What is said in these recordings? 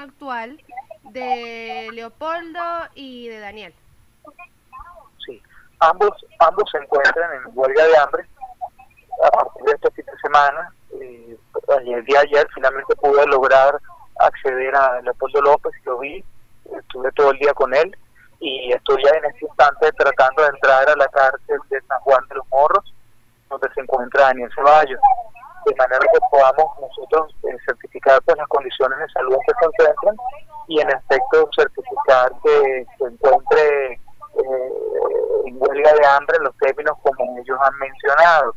actual de Leopoldo y de Daniel. Sí, ambos, ambos se encuentran en huelga de hambre a partir de este fin de semana. El día ayer finalmente pude lograr acceder a Leopoldo López, lo vi, estuve todo el día con él y estoy ya en este instante tratando de entrar a la cárcel de San Juan de los Morros, donde se encuentra Daniel Ceballos, de manera que podamos nosotros eh, certificar pues, las condiciones de salud en que se encuentran y en efecto certificar que se encuentre eh, en huelga de hambre en los términos como ellos han mencionado.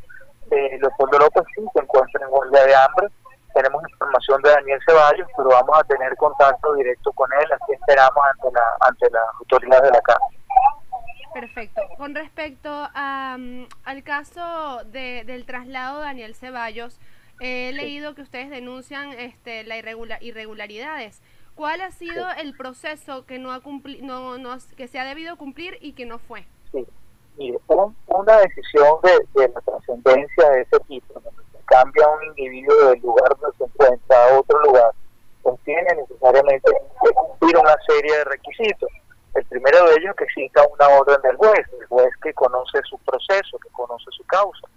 Eh, Leopoldo López sí se encuentra en huelga de hambre, tenemos información de Daniel Ceballos, pero vamos a tener contacto directo con él, así esperamos ante la ante las autoridades de la casa. Perfecto. Con respecto a, mm, al caso de, del traslado de Daniel Ceballos, he leído que ustedes denuncian este, la irregular, irregularidades. ¿Cuál ha sido el proceso que no ha no, no, que se ha debido cumplir y que no fue? Sí, mire, una decisión de, de la trascendencia de ese tipo, cambia un individuo del lugar donde se encuentra a otro lugar, pues tiene necesariamente que cumplir una serie de requisitos. El primero de ellos es que exista una orden del juez, el juez que conoce su proceso, que conoce su causa.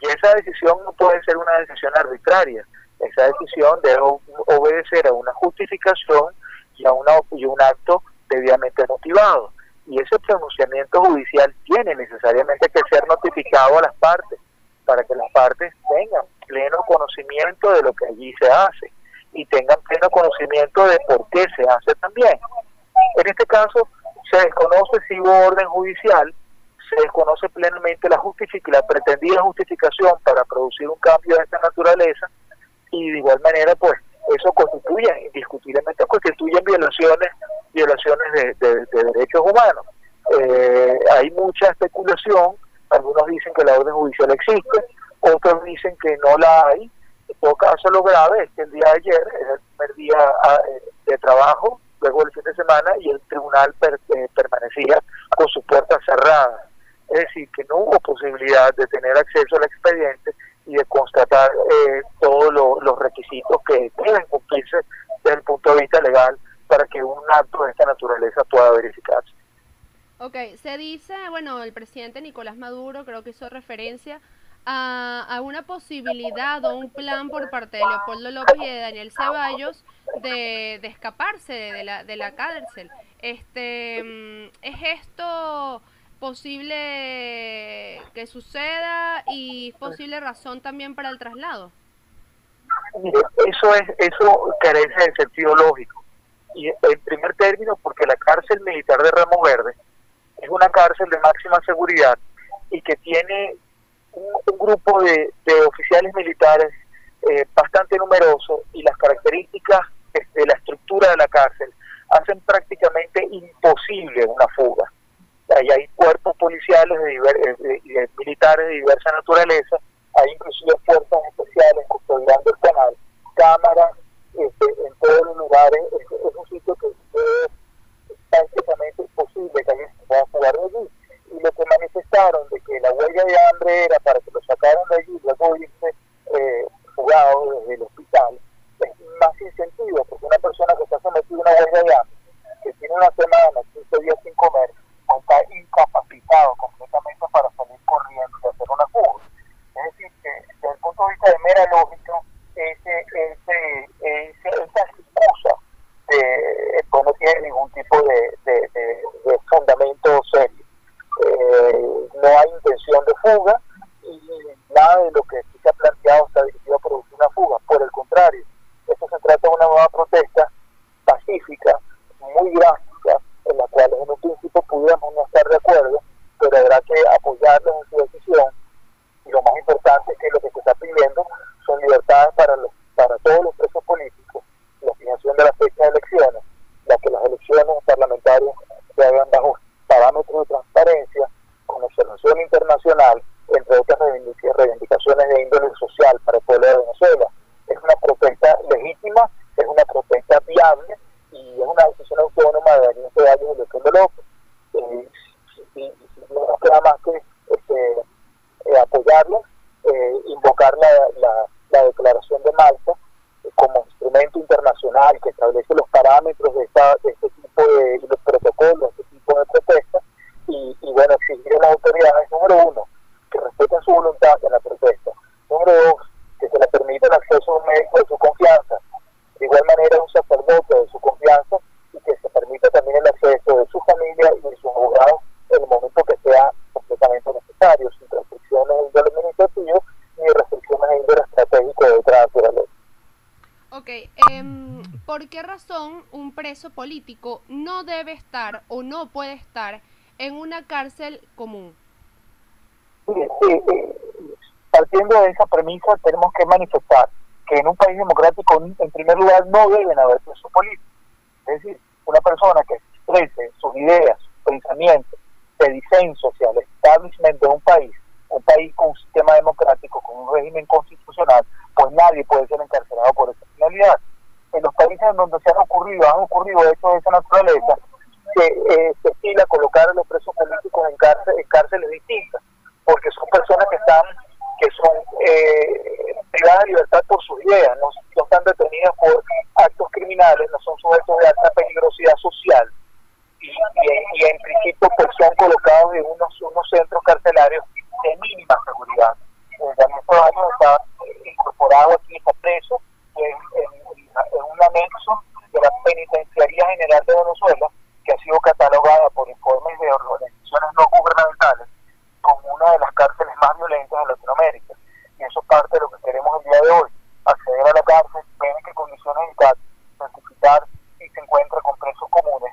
Y esa decisión no puede ser una decisión arbitraria. Esa decisión debe obedecer a una justificación y a una, un acto debidamente motivado. Y ese pronunciamiento judicial tiene necesariamente que ser notificado a las partes para que las partes tengan pleno conocimiento de lo que allí se hace y tengan pleno conocimiento de por qué se hace también. En este caso, se desconoce si hubo orden judicial, se desconoce plenamente la, la pretendida justificación para producir un cambio de esta naturaleza y de igual manera, pues, eso constituye, indiscutiblemente constituyen violaciones violaciones de, derechos humanos. Eh, hay mucha especulación algunos dicen que la orden judicial existe, otros dicen que no la hay. En todo caso, lo grave es que el día de ayer era el primer día ah, eh, de trabajo, luego del fin de semana, y el tribunal eh, permanecía con sus puertas cerradas. Es decir, que no hubo posibilidad de tener acceso al expediente y de constatar eh, todos los requisitos que deben cumplirse desde el punto de vista legal para que un acto de esta naturaleza pueda verificarse. Ok, se dice, bueno, el presidente Nicolás Maduro creo que hizo referencia a, una posibilidad o un plan por parte de Leopoldo López y de Daniel Ceballos de, escaparse de la, de la cárcel. Este, mm, ¿Es esto posible que suceda y es posible razón también para el traslado? Eso, es, eso carece de sentido lógico. Y en primer término, porque la cárcel militar de Ramo Verde es una cárcel de máxima seguridad y que tiene un, grupo de, oficiales militares eh, bastante numeroso y las características de la estructura de la cárcel hacen prácticamente imposible una fuga. Ahí hay cuerpos policiales de, militares de diversa naturaleza, hay inclusive fuerzas especiales custodiando el canal, cámaras este, en todos los lugares, es, un sitio que es y, y no nos queda más que este, eh, apoyarlos, eh, invocar la, la, declaración de Malta como instrumento internacional que establece los parámetros de, esta, este tipo de los protocolos, este tipo de protestas, y, bueno, exigir a las autoridades, número uno, que respeten su voluntad en la protesta, número dos, que se le permita el acceso a un médico de su confianza, de igual manera un sacerdote de su confianza, y que se permita también el acceso de su familia y de sus abogados en el momento que sea completamente necesario, sin restricciones de índole administrativo ni restricciones de índole estratégico de otra naturaleza. Ok, eh, ¿por qué razón un preso político no debe estar o no puede estar en una cárcel común? Eh, partiendo de esa premisa, tenemos que manifestar que en un país democrático, en primer lugar, no deben haber presos políticos. Es decir, una persona que exprese sus ideas, sus pensamientos, de disenso hacia el establishment de un país, un país con un sistema democrático, con un régimen constitucional, pues nadie puede ser encarcelado por esa finalidad. En los países en donde se han ocurrido, han ocurrido hechos de esa naturaleza, se, eh, se estila colocar a los presos políticos en, cárcel, en cárceles distintas, porque son personas que están que son eh, privadas de libertad por sus ideas, no, no están detenidas por actos criminales, no son sujetos de alta peligrosidad social y, y, en principio pues son colocados en unos, unos centros carcelarios de mínima seguridad. Eh, Daniel Ceballos está incorporado aquí, está preso en, en, un anexo de la Penitenciaría General de Venezuela, que ha sido catalogada por informes de organizaciones no gubernamentales como una de las cárceles más violentas de Latinoamérica. Y eso es parte de lo que queremos el día de hoy, acceder a la cárcel, ver en qué condiciones está, certificar si se encuentra con presos comunes,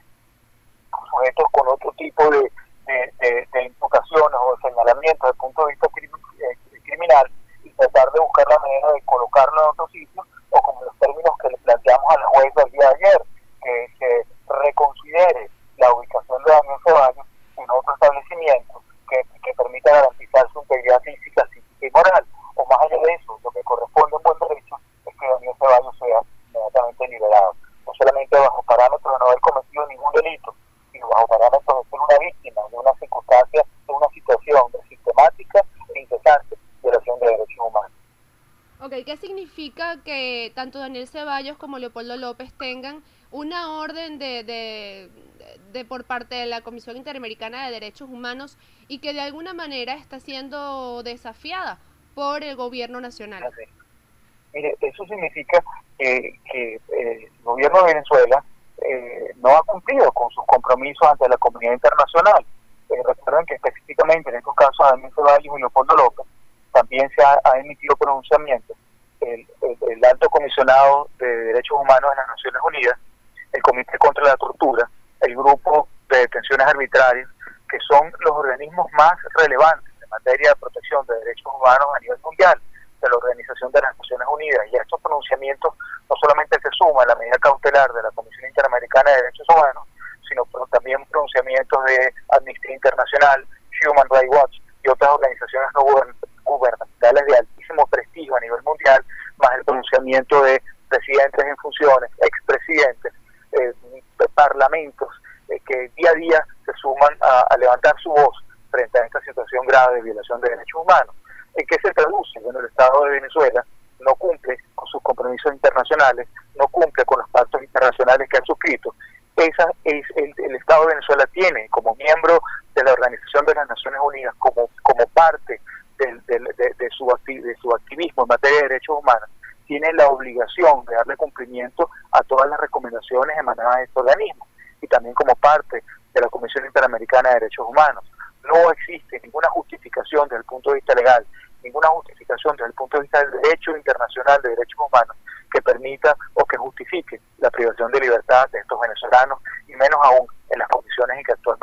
sujetos con otro tipo de, de, de, imputaciones o de señalamientos desde el punto de vista eh, criminal y tratar de buscar la manera de colocarlo en otro sitio o como los términos que le planteamos a la jueza el día de ayer, que se reconsidere la ubicación de Daniel Ceballos en otro establecimiento que, que permita garantizar su integridad física, psíquica y moral. O más allá de eso, lo que corresponde en buen derecho es que Daniel Ceballos sea inmediatamente liberado, no solamente bajo parámetros de no haber cometido ningún delito, sino bajo parámetros de ser una víctima de una circunstancia, de una situación de sistemática e incesante violación de derechos humanos. ¿Qué significa que tanto Daniel Ceballos como Leopoldo López tengan una orden de, de, por parte de la Comisión Interamericana de Derechos Humanos y que de alguna manera está siendo desafiada por el gobierno nacional? Mire, eso significa que, que eh, el gobierno de Venezuela eh, no ha cumplido con sus compromisos ante la comunidad internacional. Eh, recuerden que específicamente en estos casos, Daniel Ceballos y Leopoldo López, también se ha, emitido pronunciamientos el, alto comisionado de derechos humanos de las Naciones Unidas, el Comité contra la Tortura, el grupo de detenciones arbitrarias, que son los organismos más relevantes en materia de protección de derechos humanos a nivel mundial de la Organización de las Naciones Unidas. Y a estos pronunciamientos no solamente se suma la medida cautelar de la Comisión Interamericana de Derechos Humanos, sino también pronunciamientos de Amnistía Internacional, Human Rights Watch y otras organizaciones no gubernamentales de altísimo prestigio a nivel mundial, más el pronunciamiento de presidentes en funciones, expresidentes, eh, parlamentos eh, que día a día se suman a levantar su voz frente a esta situación grave de violación de derechos humanos. ¿En qué se traduce? Bueno, el Estado de Venezuela no cumple con sus compromisos internacionales, no cumple con los pactos internacionales que ha suscrito. Esa es el, Estado de Venezuela tiene como miembro de la Organización de las Naciones Unidas, como, como parte de, su, de su activismo en materia de derechos humanos, tiene la obligación de darle cumplimiento a todas las recomendaciones emanadas de este organismo y también como parte de la Comisión Interamericana de Derechos Humanos. No existe ninguna justificación desde el punto de vista legal ninguna justificación desde el punto de vista del derecho internacional de derechos humanos que permita o que justifique la privación de libertad de estos venezolanos y menos aún en las condiciones en que actualmente.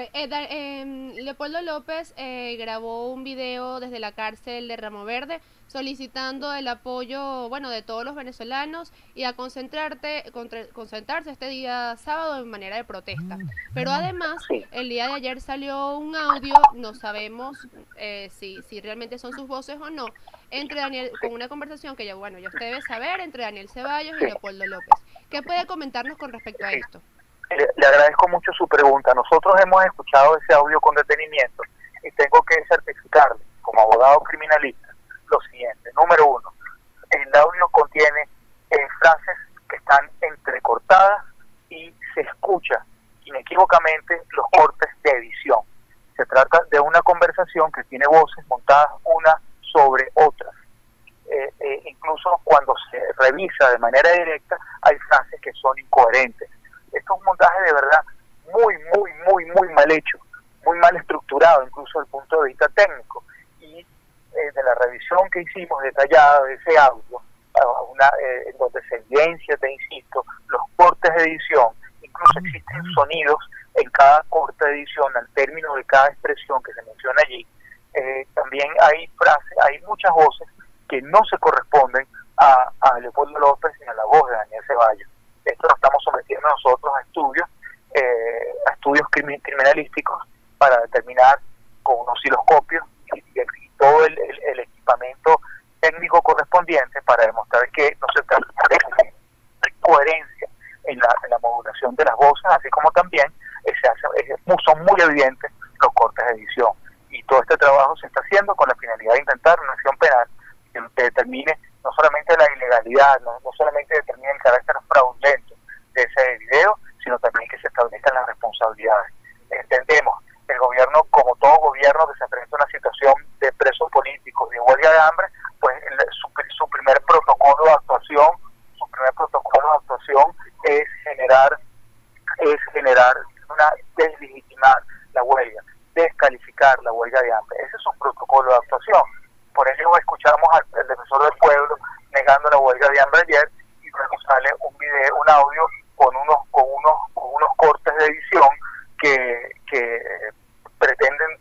Eh, eh, Leopoldo López eh, grabó un video desde la cárcel de Ramo Verde solicitando el apoyo, bueno, de todos los venezolanos y a concentrarte, concentrarse este día sábado en manera de protesta. Pero además, el día de ayer salió un audio, no sabemos eh, si, si realmente son sus voces o no, entre Daniel, con una conversación que ya, bueno, ya usted debe saber, entre Daniel Ceballos y Leopoldo López. ¿Qué puede comentarnos con respecto a esto? Le, agradezco mucho su pregunta. Nosotros hemos escuchado ese audio con detenimiento y tengo que certificarle, como abogado criminalista, lo siguiente. Número uno, el audio contiene eh, frases que están entrecortadas y se escucha inequívocamente los cortes de edición. Se trata de una conversación que tiene voces montadas una sobre otras. Eh, eh, incluso cuando se revisa de manera directa, hay frases que son incoherentes esto es un montaje de verdad muy, muy, muy, muy mal hecho, muy mal estructurado, incluso desde el punto de vista técnico. Y eh, de la revisión que hicimos detallada de ese audio, una, eh, en donde se evidencia, te insisto, los cortes de edición, incluso existen sonidos en cada corte de edición al término de cada expresión que se menciona allí. Eh, también hay frases, hay muchas voces que no se corresponden a, a Leopoldo López ni a la voz de Daniel Ceballos. Esto lo estamos sometiendo nosotros a estudios, a estudios criminalísticos para determinar con un osciloscopio y, todo el, equipamiento técnico correspondiente para demostrar que no se trata de coherencia en la, en la modulación de las voces, así como también se hace, son muy evidentes los cortes de edición. Y todo este trabajo se está haciendo con la finalidad de intentar una acción penal que determine no solamente la ilegalidad, no, no solamente determine el carácter fraudulento de ese video, sino también que se establezcan las responsabilidades. Entendemos el gobierno, como todo gobierno que se enfrenta a una situación de presos políticos, de huelga de hambre, pues su, primer protocolo de actuación, su primer protocolo de actuación es generar, es generar una deslegitimar la huelga, descalificar la huelga de hambre. Ese es su protocolo de actuación. Por ello escuchamos al, defensor del pueblo negando la huelga de hambre ayer y luego sale un video, un audio con unos, con unos, con unos cortes de edición que, que pretenden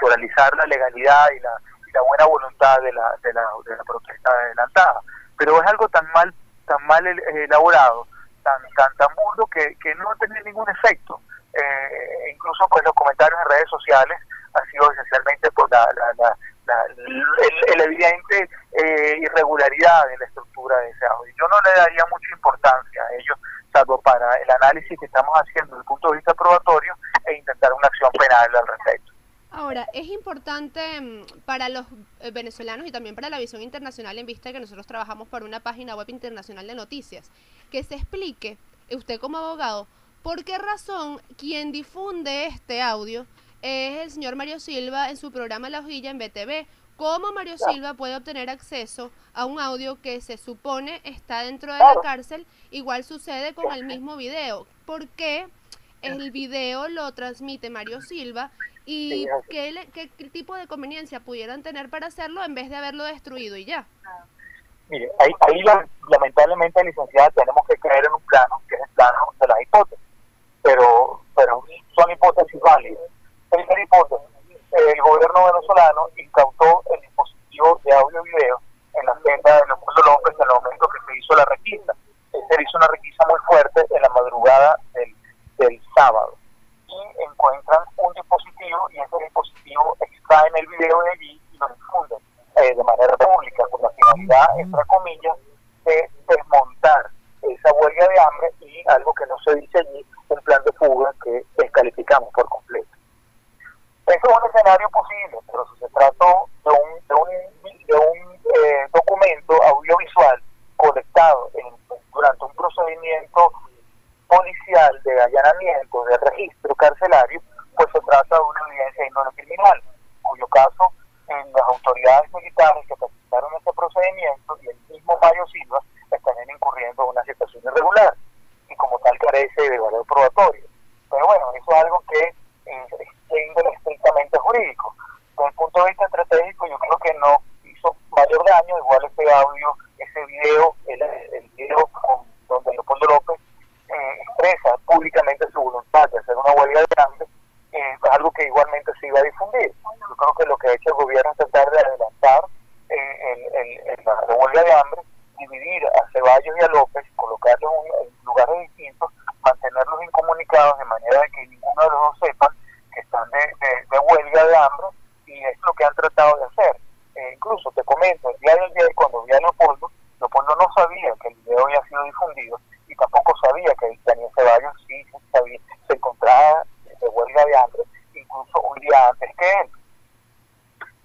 desnaturalizar la legalidad y la, buena voluntad de la, de, la, de la protesta adelantada. Pero es algo tan mal tan mal eh, elaborado, tan tan tan burdo que, que no tiene ningún efecto. Eh, incluso pues los comentarios en redes sociales ha sido esencialmente por la, la, el, evidente eh, irregularidad en la estructura de ese audio. Yo no le daría mucha importancia a ello, salvo para el análisis que estamos haciendo desde el punto de vista probatorio e intentar una acción penal al respecto. Ahora, es importante mm, para los eh, venezolanos y también para la visión internacional en vista de que nosotros trabajamos por una página web internacional de noticias, que se explique, usted como abogado, por qué razón quien difunde este audio es el señor Mario Silva en su programa La Hojilla en BTV. ¿Cómo Mario Silva puede obtener acceso a un audio que se supone está dentro de la cárcel? Igual sucede con el mismo video. ¿Por qué el video lo transmite Mario Silva y qué, qué, tipo de conveniencia pudieran tener para hacerlo en vez de haberlo destruido y ya? Mire, ahí, ahí lamentablemente, licenciada, tenemos que creer en un plano que es el plano de las hipótesis, pero, pero son hipótesis válidas. Primera hipótesis, el gobierno venezolano incautó el dispositivo de audio y video en la senda de Leopoldo López en el momento que se hizo la requisa. Se hizo una requisa muy fuerte en la madrugada del, del sábado y encuentran un dispositivo y ese dispositivo extraen el video de allí y lo difunden eh, de manera pública con la finalidad, entre comillas, de desmontar esa huelga de hambre y algo que no se dice allí, un plan de fuga que descalificamos por completo. Eso es un escenario posible, pero si se trató de un, de un, de un eh, documento audiovisual colectado durante un procedimiento policial de allanamiento, de registro carcelario, pues se trata de una evidencia índole criminal, cuyo caso en las autoridades militares que participaron en este procedimiento y el mismo Mario Silva estarían incurriendo en una situación irregular y como tal carece de valor probatorio. Pero bueno, eso es algo que eh, es índole estrictamente jurídico. Desde el punto de vista estratégico, yo creo que no hizo mayor daño, igual ese audio, ese video, el, el video con, donde Leopoldo López eh, expresa públicamente su voluntad de hacer una huelga de hambre, eh, es algo que igualmente se iba a difundir. Yo creo que lo que ha hecho el gobierno es tratar de adelantar eh, el, la huelga de hambre, dividir a Ceballos y a López, colocarlos en lugares distintos, mantenerlos incomunicados de manera que ninguno de los dos sepa que están de, de, huelga de hambre y es lo que han tratado de hacer. incluso te comento, el día de ayer cuando vi a Leopoldo, Leopoldo no sabía que el video había sido difundido y tampoco sabía que Daniel Ceballos sí se encontraba de huelga de hambre, incluso un día antes que él.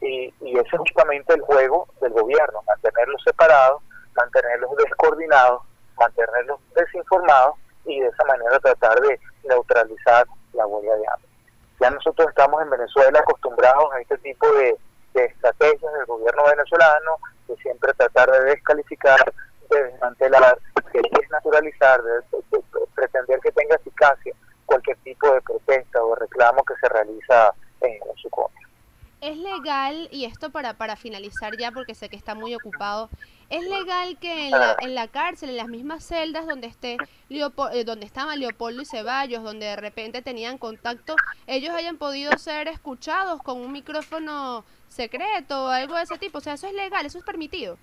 Y, y ese es justamente el juego del gobierno, mantenerlos separados, mantenerlos descoordinados, mantenerlos desinformados y de esa manera tratar de neutralizar la huelga de hambre. Ya nosotros estamos en Venezuela acostumbrados a este tipo de, estrategias del gobierno venezolano, de siempre tratar de descalificar, de desmantelar, de desnaturalizar, de, pretender que tenga eficacia cualquier tipo de protesta o reclamo que se realiza en, su contra. Es legal, y esto para, para finalizar ya porque sé que está muy ocupado, ¿es legal que en la, en la cárcel, en las mismas celdas donde esté eh, donde estaban Leopoldo y Ceballos, donde de repente tenían contacto, ellos hayan podido ser escuchados con un micrófono secreto o algo de ese tipo? O sea, eso es legal, eso es permitido.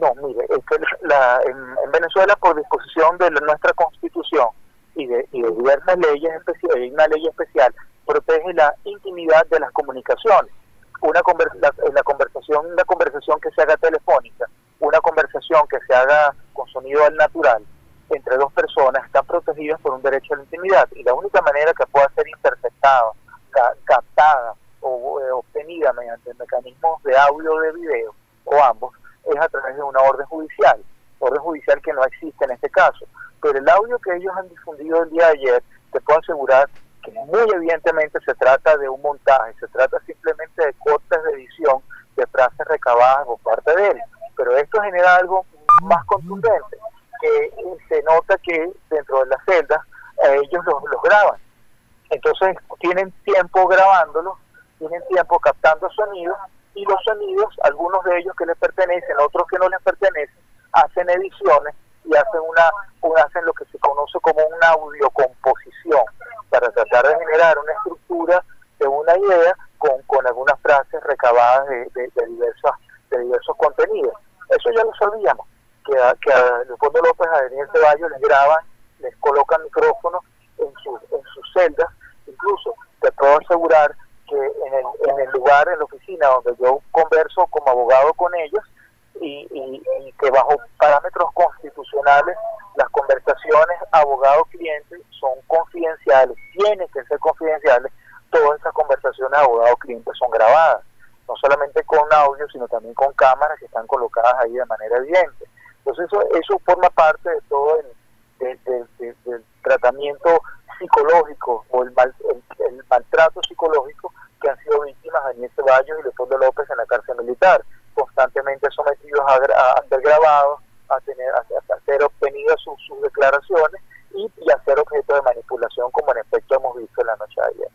No, mire, es que la, en, Venezuela, por disposición de nuestra constitución y de, y de diversas leyes hay una ley especial, protege la intimidad de las comunicaciones. Una la, la conversación, una conversación que se haga telefónica, una conversación que se haga con sonido al natural entre dos personas están protegidas por un derecho a la intimidad y la única manera que pueda ser interceptada, captada o eh, obtenida mediante mecanismos de audio o de video o ambos es a través de una orden judicial, orden judicial que no existe en este caso. Pero el audio que ellos han difundido el día de ayer, te puedo asegurar que muy evidentemente se trata de un montaje, se trata simplemente de cortes de edición de frases recabadas por parte de él. Pero esto genera algo más contundente, que se nota que dentro de las celdas eh, ellos los, los graban. Entonces tienen tiempo grabándolo, tienen tiempo captando sonidos y los sonidos, algunos de ellos que les pertenecen, otros que no les pertenecen, hacen ediciones y hacen una, hacen lo que se conoce como una audiocomposición para tratar de generar una estructura de una idea con, con algunas frases recabadas de, de, diversas, de diversos contenidos. Eso ya lo sabíamos, que a, que a Leopoldo López, a Daniel Ceballos les graban, les colocan micrófonos en, sus en sus celdas, incluso te puedo asegurar que en el, en el lugar, en la oficina donde yo converso como abogado con ellos y, que bajo parámetros constitucionales las conversaciones abogado-cliente son confidenciales, tienen que ser confidenciales, todas esas conversaciones abogado-cliente son grabadas, no solamente con audio, sino también con cámaras que están colocadas ahí de manera evidente. Entonces eso, eso forma parte de todo el, del tratamiento psicológico o el, mal, el, maltrato psicológico que han sido víctimas Daniel Ceballos y Leopoldo López en la cárcel militar, constantemente sometidos a, ser grabados, a tener a, ser obtenidas sus, declaraciones y, y a ser objeto de manipulación como en efecto hemos visto en la noche de ayer.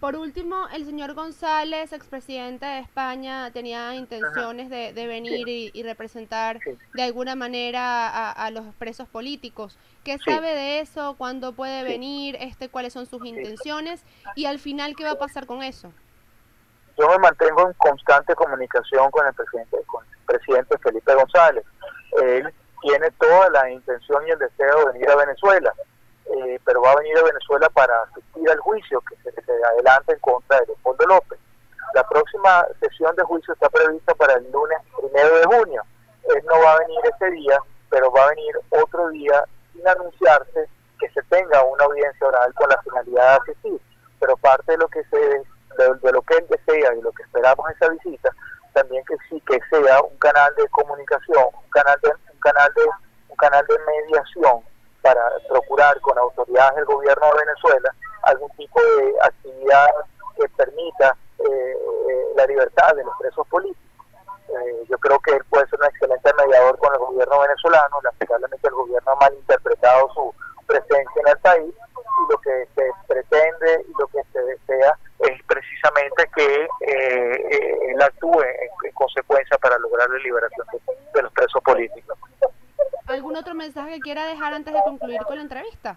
Por último, el señor González, expresidente de España, tenía intenciones de, venir y, representar de alguna manera a, los presos políticos. ¿Qué sabe de eso? ¿Cuándo puede venir? Este, ¿Cuáles son sus intenciones? Y al final, ¿qué va a pasar con eso? Yo me mantengo en constante comunicación con el presidente, con el presidente Felipe González. Él tiene toda la intención y el deseo de venir a Venezuela pero va a venir a Venezuela para asistir al juicio que se, adelanta en contra de Leopoldo López. La próxima sesión de juicio está prevista para el lunes primero de junio. Él no va a venir ese día, pero va a venir otro día sin anunciarse que se tenga una audiencia oral con la finalidad de asistir. Pero parte de lo que se de, lo que él desea y lo que esperamos esa visita, también que sí que sea un canal de comunicación, un canal de un canal de un canal de mediación para procurar con autoridades del gobierno de Venezuela algún tipo de actividad que permita eh, eh, la libertad de los presos políticos. Eh, yo creo que él puede ser un excelente mediador con el gobierno venezolano, lamentablemente el gobierno ha malinterpretado su presencia en el país y lo que se pretende y lo que se desea es precisamente que él actúe en, consecuencia para lograr la liberación de los presos políticos. ¿Algún otro que quiera dejar antes de concluir con la entrevista?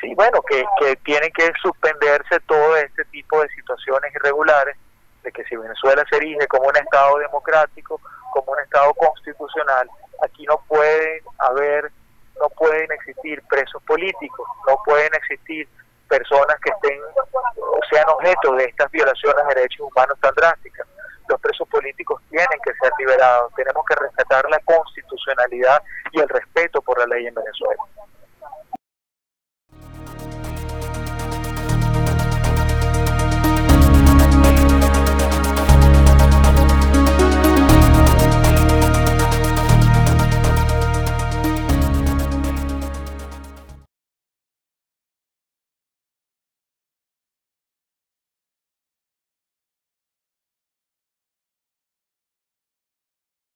Sí, bueno, que, que tiene que suspenderse todo este tipo de situaciones irregulares, de que si Venezuela se erige como un Estado democrático, como un Estado constitucional, aquí no pueden haber, no pueden existir presos políticos, no pueden existir personas que estén o sean objeto de estas violaciones de derechos humanos tan drásticas los presos políticos tienen que ser liberados. Tenemos que respetar la constitucionalidad y el respeto por la ley en Venezuela.